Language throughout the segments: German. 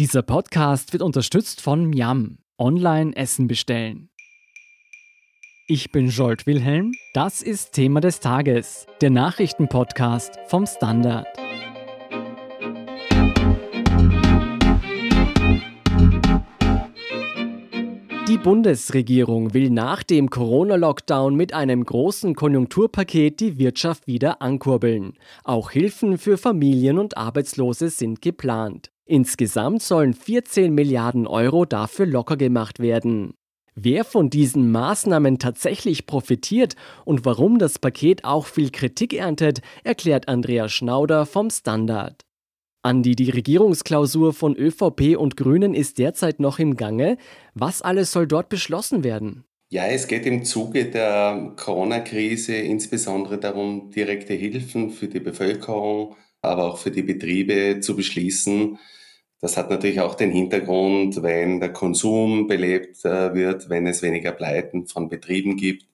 Dieser Podcast wird unterstützt von Miam. Online Essen bestellen. Ich bin Jolt Wilhelm. Das ist Thema des Tages, der Nachrichtenpodcast vom Standard. Die Bundesregierung will nach dem Corona-Lockdown mit einem großen Konjunkturpaket die Wirtschaft wieder ankurbeln. Auch Hilfen für Familien und Arbeitslose sind geplant. Insgesamt sollen 14 Milliarden Euro dafür locker gemacht werden. Wer von diesen Maßnahmen tatsächlich profitiert und warum das Paket auch viel Kritik erntet, erklärt Andreas Schnauder vom Standard. Andi, die Regierungsklausur von ÖVP und Grünen ist derzeit noch im Gange. Was alles soll dort beschlossen werden? Ja, es geht im Zuge der Corona-Krise insbesondere darum, direkte Hilfen für die Bevölkerung, aber auch für die Betriebe zu beschließen, das hat natürlich auch den Hintergrund, wenn der Konsum belebt äh, wird, wenn es weniger Pleiten von Betrieben gibt,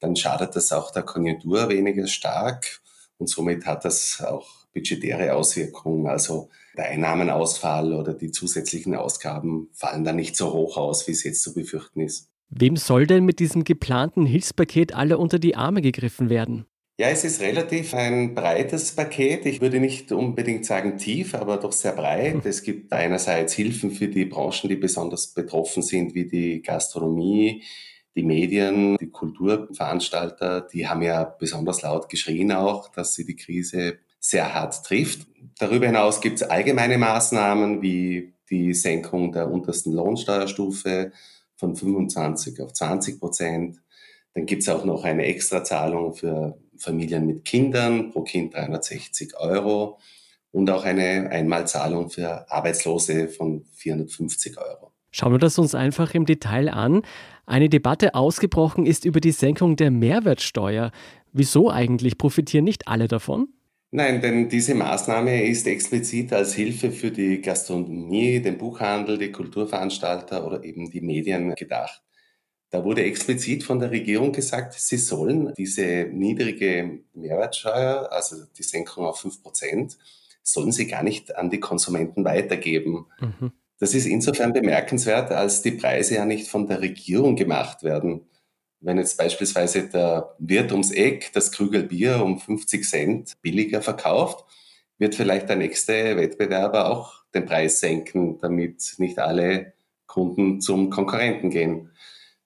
dann schadet das auch der Konjunktur weniger stark und somit hat das auch budgetäre Auswirkungen. Also der Einnahmenausfall oder die zusätzlichen Ausgaben fallen dann nicht so hoch aus, wie es jetzt zu befürchten ist. Wem soll denn mit diesem geplanten Hilfspaket alle unter die Arme gegriffen werden? Ja, es ist relativ ein breites Paket. Ich würde nicht unbedingt sagen tief, aber doch sehr breit. Hm. Es gibt einerseits Hilfen für die Branchen, die besonders betroffen sind, wie die Gastronomie, die Medien, die Kulturveranstalter. Die haben ja besonders laut geschrien auch, dass sie die Krise sehr hart trifft. Darüber hinaus gibt es allgemeine Maßnahmen wie die Senkung der untersten Lohnsteuerstufe von 25 auf 20 Prozent. Dann gibt es auch noch eine Extrazahlung für Familien mit Kindern, pro Kind 360 Euro und auch eine Einmalzahlung für Arbeitslose von 450 Euro. Schauen wir das uns einfach im Detail an. Eine Debatte ausgebrochen ist über die Senkung der Mehrwertsteuer. Wieso eigentlich profitieren nicht alle davon? Nein, denn diese Maßnahme ist explizit als Hilfe für die Gastronomie, den Buchhandel, die Kulturveranstalter oder eben die Medien gedacht. Da wurde explizit von der Regierung gesagt, sie sollen diese niedrige Mehrwertsteuer, also die Senkung auf 5 Prozent, sollen sie gar nicht an die Konsumenten weitergeben. Mhm. Das ist insofern bemerkenswert, als die Preise ja nicht von der Regierung gemacht werden. Wenn jetzt beispielsweise der Wirt ums Eck das Krügel Bier um 50 Cent billiger verkauft, wird vielleicht der nächste Wettbewerber auch den Preis senken, damit nicht alle Kunden zum Konkurrenten gehen.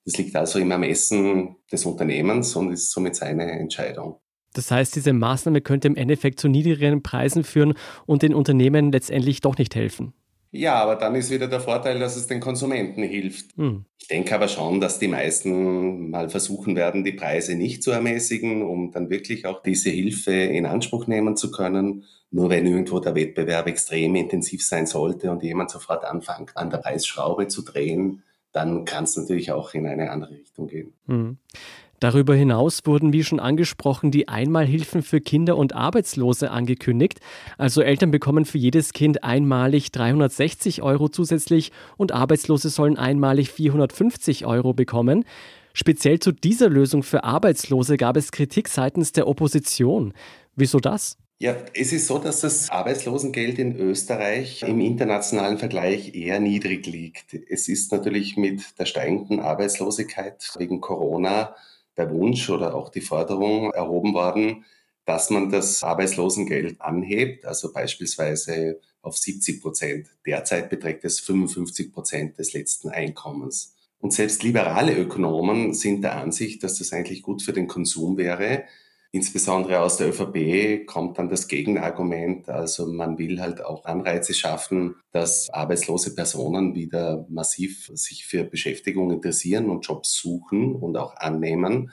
Das liegt also im Ermessen des Unternehmens und ist somit seine Entscheidung. Das heißt, diese Maßnahme könnte im Endeffekt zu niedrigeren Preisen führen und den Unternehmen letztendlich doch nicht helfen. Ja, aber dann ist wieder der Vorteil, dass es den Konsumenten hilft. Hm. Ich denke aber schon, dass die meisten mal versuchen werden, die Preise nicht zu ermäßigen, um dann wirklich auch diese Hilfe in Anspruch nehmen zu können. Nur wenn irgendwo der Wettbewerb extrem intensiv sein sollte und jemand sofort anfängt, an der Preisschraube zu drehen, dann kann es natürlich auch in eine andere Richtung gehen. Mhm. Darüber hinaus wurden, wie schon angesprochen, die Einmalhilfen für Kinder und Arbeitslose angekündigt. Also Eltern bekommen für jedes Kind einmalig 360 Euro zusätzlich und Arbeitslose sollen einmalig 450 Euro bekommen. Speziell zu dieser Lösung für Arbeitslose gab es Kritik seitens der Opposition. Wieso das? Ja, es ist so, dass das Arbeitslosengeld in Österreich im internationalen Vergleich eher niedrig liegt. Es ist natürlich mit der steigenden Arbeitslosigkeit wegen Corona der Wunsch oder auch die Forderung erhoben worden, dass man das Arbeitslosengeld anhebt, also beispielsweise auf 70 Prozent. Derzeit beträgt es 55 Prozent des letzten Einkommens. Und selbst liberale Ökonomen sind der Ansicht, dass das eigentlich gut für den Konsum wäre, Insbesondere aus der ÖVP kommt dann das Gegenargument. Also man will halt auch Anreize schaffen, dass arbeitslose Personen wieder massiv sich für Beschäftigung interessieren und Jobs suchen und auch annehmen.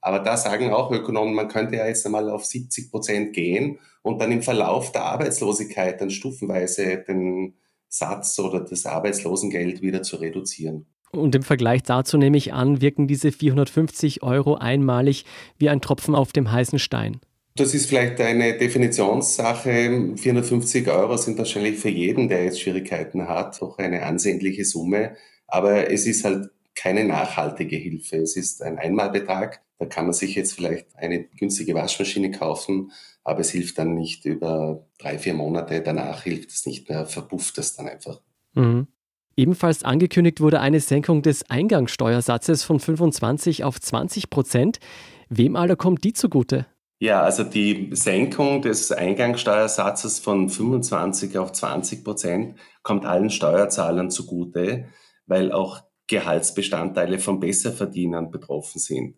Aber da sagen auch Ökonomen, man könnte ja jetzt einmal auf 70 Prozent gehen und dann im Verlauf der Arbeitslosigkeit dann stufenweise den Satz oder das Arbeitslosengeld wieder zu reduzieren. Und im Vergleich dazu nehme ich an, wirken diese 450 Euro einmalig wie ein Tropfen auf dem heißen Stein. Das ist vielleicht eine Definitionssache. 450 Euro sind wahrscheinlich für jeden, der jetzt Schwierigkeiten hat, doch eine ansehnliche Summe. Aber es ist halt keine nachhaltige Hilfe. Es ist ein Einmalbetrag. Da kann man sich jetzt vielleicht eine günstige Waschmaschine kaufen, aber es hilft dann nicht über drei, vier Monate. Danach hilft es nicht mehr, verpufft es dann einfach. Mhm. Ebenfalls angekündigt wurde eine Senkung des Eingangssteuersatzes von 25 auf 20 Prozent. Wem aller kommt die zugute? Ja, also die Senkung des Eingangssteuersatzes von 25 auf 20 Prozent kommt allen Steuerzahlern zugute, weil auch Gehaltsbestandteile von Besserverdienern betroffen sind.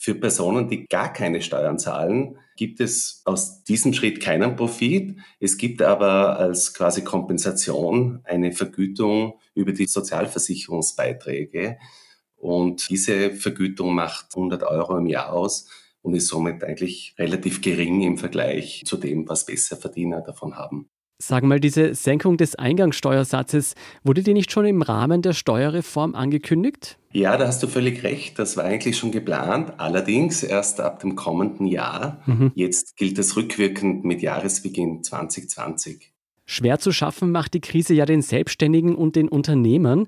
Für Personen, die gar keine Steuern zahlen, gibt es aus diesem Schritt keinen Profit. Es gibt aber als quasi Kompensation eine Vergütung über die Sozialversicherungsbeiträge. Und diese Vergütung macht 100 Euro im Jahr aus und ist somit eigentlich relativ gering im Vergleich zu dem, was Besserverdiener davon haben. Sag mal, diese Senkung des Eingangssteuersatzes, wurde die nicht schon im Rahmen der Steuerreform angekündigt? Ja, da hast du völlig recht. Das war eigentlich schon geplant. Allerdings erst ab dem kommenden Jahr. Mhm. Jetzt gilt es rückwirkend mit Jahresbeginn 2020. Schwer zu schaffen macht die Krise ja den Selbstständigen und den Unternehmern.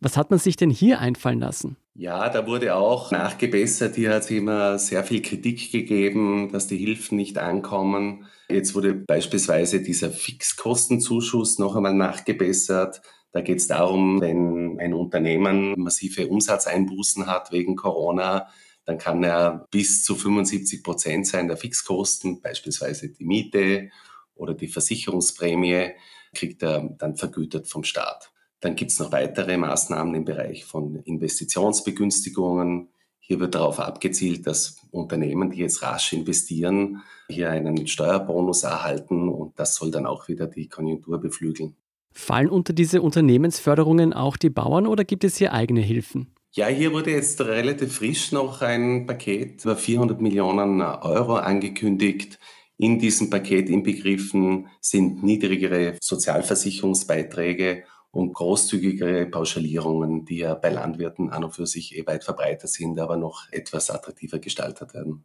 Was hat man sich denn hier einfallen lassen? Ja, da wurde auch nachgebessert. Hier hat es immer sehr viel Kritik gegeben, dass die Hilfen nicht ankommen. Jetzt wurde beispielsweise dieser Fixkostenzuschuss noch einmal nachgebessert. Da geht es darum, wenn ein Unternehmen massive Umsatzeinbußen hat wegen Corona, dann kann er bis zu 75 Prozent sein der Fixkosten, beispielsweise die Miete oder die Versicherungsprämie, kriegt er dann vergütet vom Staat. Dann gibt es noch weitere Maßnahmen im Bereich von Investitionsbegünstigungen. Hier wird darauf abgezielt, dass Unternehmen, die jetzt rasch investieren, hier einen Steuerbonus erhalten und das soll dann auch wieder die Konjunktur beflügeln. Fallen unter diese Unternehmensförderungen auch die Bauern oder gibt es hier eigene Hilfen? Ja, hier wurde jetzt relativ frisch noch ein Paket über 400 Millionen Euro angekündigt. In diesem Paket inbegriffen sind niedrigere Sozialversicherungsbeiträge und großzügigere Pauschalierungen, die ja bei Landwirten an und für sich eh weit verbreitet sind, aber noch etwas attraktiver gestaltet werden.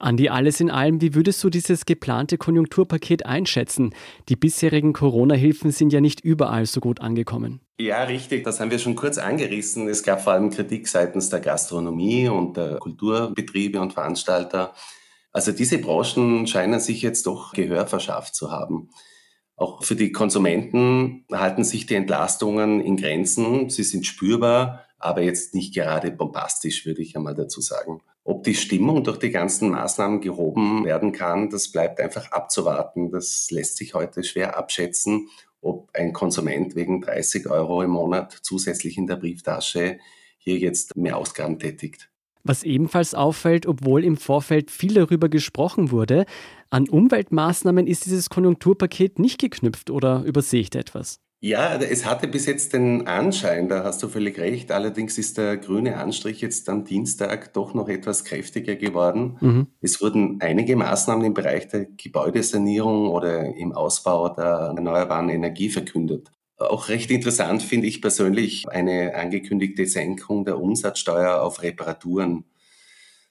Andi, alles in allem, wie würdest du dieses geplante Konjunkturpaket einschätzen? Die bisherigen Corona-Hilfen sind ja nicht überall so gut angekommen. Ja, richtig, das haben wir schon kurz angerissen. Es gab vor allem Kritik seitens der Gastronomie und der Kulturbetriebe und Veranstalter. Also diese Branchen scheinen sich jetzt doch Gehör verschafft zu haben. Auch für die Konsumenten halten sich die Entlastungen in Grenzen. Sie sind spürbar, aber jetzt nicht gerade bombastisch, würde ich einmal dazu sagen. Ob die Stimmung durch die ganzen Maßnahmen gehoben werden kann, das bleibt einfach abzuwarten. Das lässt sich heute schwer abschätzen, ob ein Konsument wegen 30 Euro im Monat zusätzlich in der Brieftasche hier jetzt mehr Ausgaben tätigt. Was ebenfalls auffällt, obwohl im Vorfeld viel darüber gesprochen wurde, an Umweltmaßnahmen ist dieses Konjunkturpaket nicht geknüpft oder übersehe ich da etwas? Ja, es hatte bis jetzt den Anschein, da hast du völlig recht. Allerdings ist der grüne Anstrich jetzt am Dienstag doch noch etwas kräftiger geworden. Mhm. Es wurden einige Maßnahmen im Bereich der Gebäudesanierung oder im Ausbau der erneuerbaren Energie verkündet. Auch recht interessant finde ich persönlich eine angekündigte Senkung der Umsatzsteuer auf Reparaturen.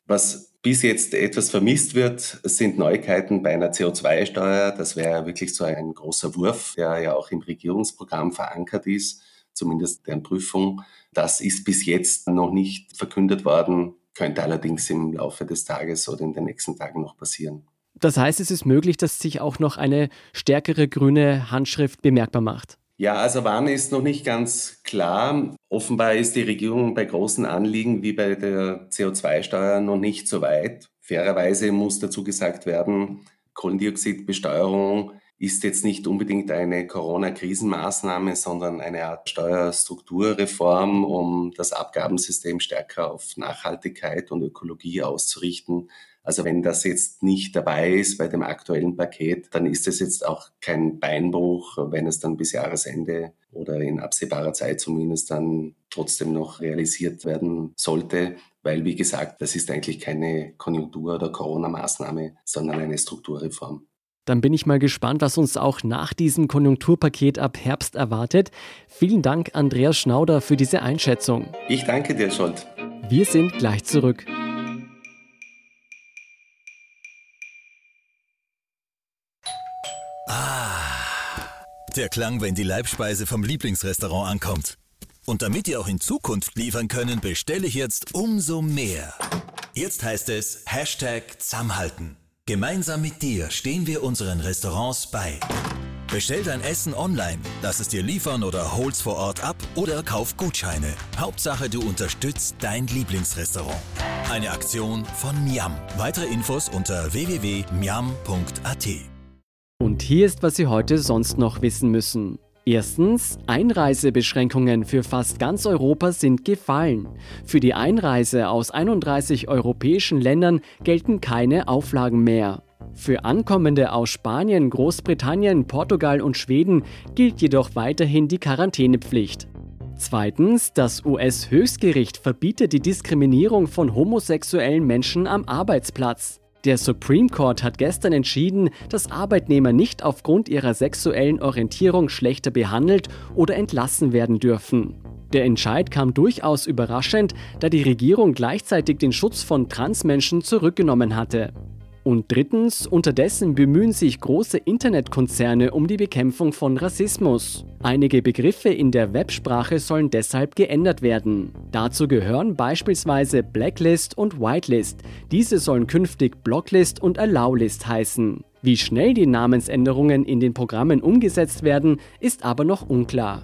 Was bis jetzt etwas vermisst wird, sind Neuigkeiten bei einer CO2-Steuer. Das wäre wirklich so ein großer Wurf, der ja auch im Regierungsprogramm verankert ist, zumindest deren Prüfung. Das ist bis jetzt noch nicht verkündet worden, könnte allerdings im Laufe des Tages oder in den nächsten Tagen noch passieren. Das heißt, es ist möglich, dass sich auch noch eine stärkere grüne Handschrift bemerkbar macht. Ja, also wann ist noch nicht ganz klar. Offenbar ist die Regierung bei großen Anliegen wie bei der CO2-Steuer noch nicht so weit. Fairerweise muss dazu gesagt werden, Kohlendioxidbesteuerung ist jetzt nicht unbedingt eine Corona-Krisenmaßnahme, sondern eine Art Steuerstrukturreform, um das Abgabensystem stärker auf Nachhaltigkeit und Ökologie auszurichten. Also wenn das jetzt nicht dabei ist bei dem aktuellen Paket, dann ist es jetzt auch kein Beinbruch, wenn es dann bis Jahresende oder in absehbarer Zeit zumindest dann trotzdem noch realisiert werden sollte, weil wie gesagt, das ist eigentlich keine Konjunktur- oder Corona-Maßnahme, sondern eine Strukturreform. Dann bin ich mal gespannt, was uns auch nach diesem Konjunkturpaket ab Herbst erwartet. Vielen Dank, Andreas Schnauder, für diese Einschätzung. Ich danke dir, Scholt. Wir sind gleich zurück. Der Klang, wenn die Leibspeise vom Lieblingsrestaurant ankommt. Und damit ihr auch in Zukunft liefern können, bestelle ich jetzt umso mehr. Jetzt heißt es Hashtag Zusammenhalten. Gemeinsam mit dir stehen wir unseren Restaurants bei. Bestell dein Essen online, lass es dir liefern oder hol's vor Ort ab oder kauf Gutscheine. Hauptsache, du unterstützt dein Lieblingsrestaurant. Eine Aktion von Miam. Weitere Infos unter www.miam.at. Und hier ist, was Sie heute sonst noch wissen müssen. Erstens, Einreisebeschränkungen für fast ganz Europa sind gefallen. Für die Einreise aus 31 europäischen Ländern gelten keine Auflagen mehr. Für Ankommende aus Spanien, Großbritannien, Portugal und Schweden gilt jedoch weiterhin die Quarantänepflicht. Zweitens, das US-Höchstgericht verbietet die Diskriminierung von homosexuellen Menschen am Arbeitsplatz. Der Supreme Court hat gestern entschieden, dass Arbeitnehmer nicht aufgrund ihrer sexuellen Orientierung schlechter behandelt oder entlassen werden dürfen. Der Entscheid kam durchaus überraschend, da die Regierung gleichzeitig den Schutz von Transmenschen zurückgenommen hatte. Und drittens, unterdessen bemühen sich große Internetkonzerne um die Bekämpfung von Rassismus. Einige Begriffe in der Websprache sollen deshalb geändert werden. Dazu gehören beispielsweise Blacklist und Whitelist. Diese sollen künftig Blocklist und Allowlist heißen. Wie schnell die Namensänderungen in den Programmen umgesetzt werden, ist aber noch unklar.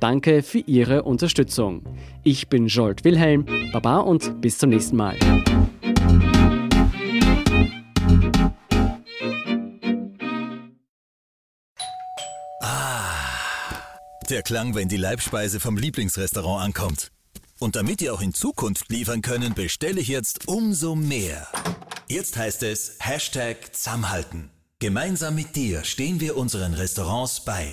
Danke für Ihre Unterstützung. Ich bin Jolt Wilhelm, Baba und bis zum nächsten Mal. Der Klang, wenn die Leibspeise vom Lieblingsrestaurant ankommt. Und damit ihr auch in Zukunft liefern können, bestelle ich jetzt umso mehr. Jetzt heißt es Hashtag Zusammenhalten. Gemeinsam mit dir stehen wir unseren Restaurants bei.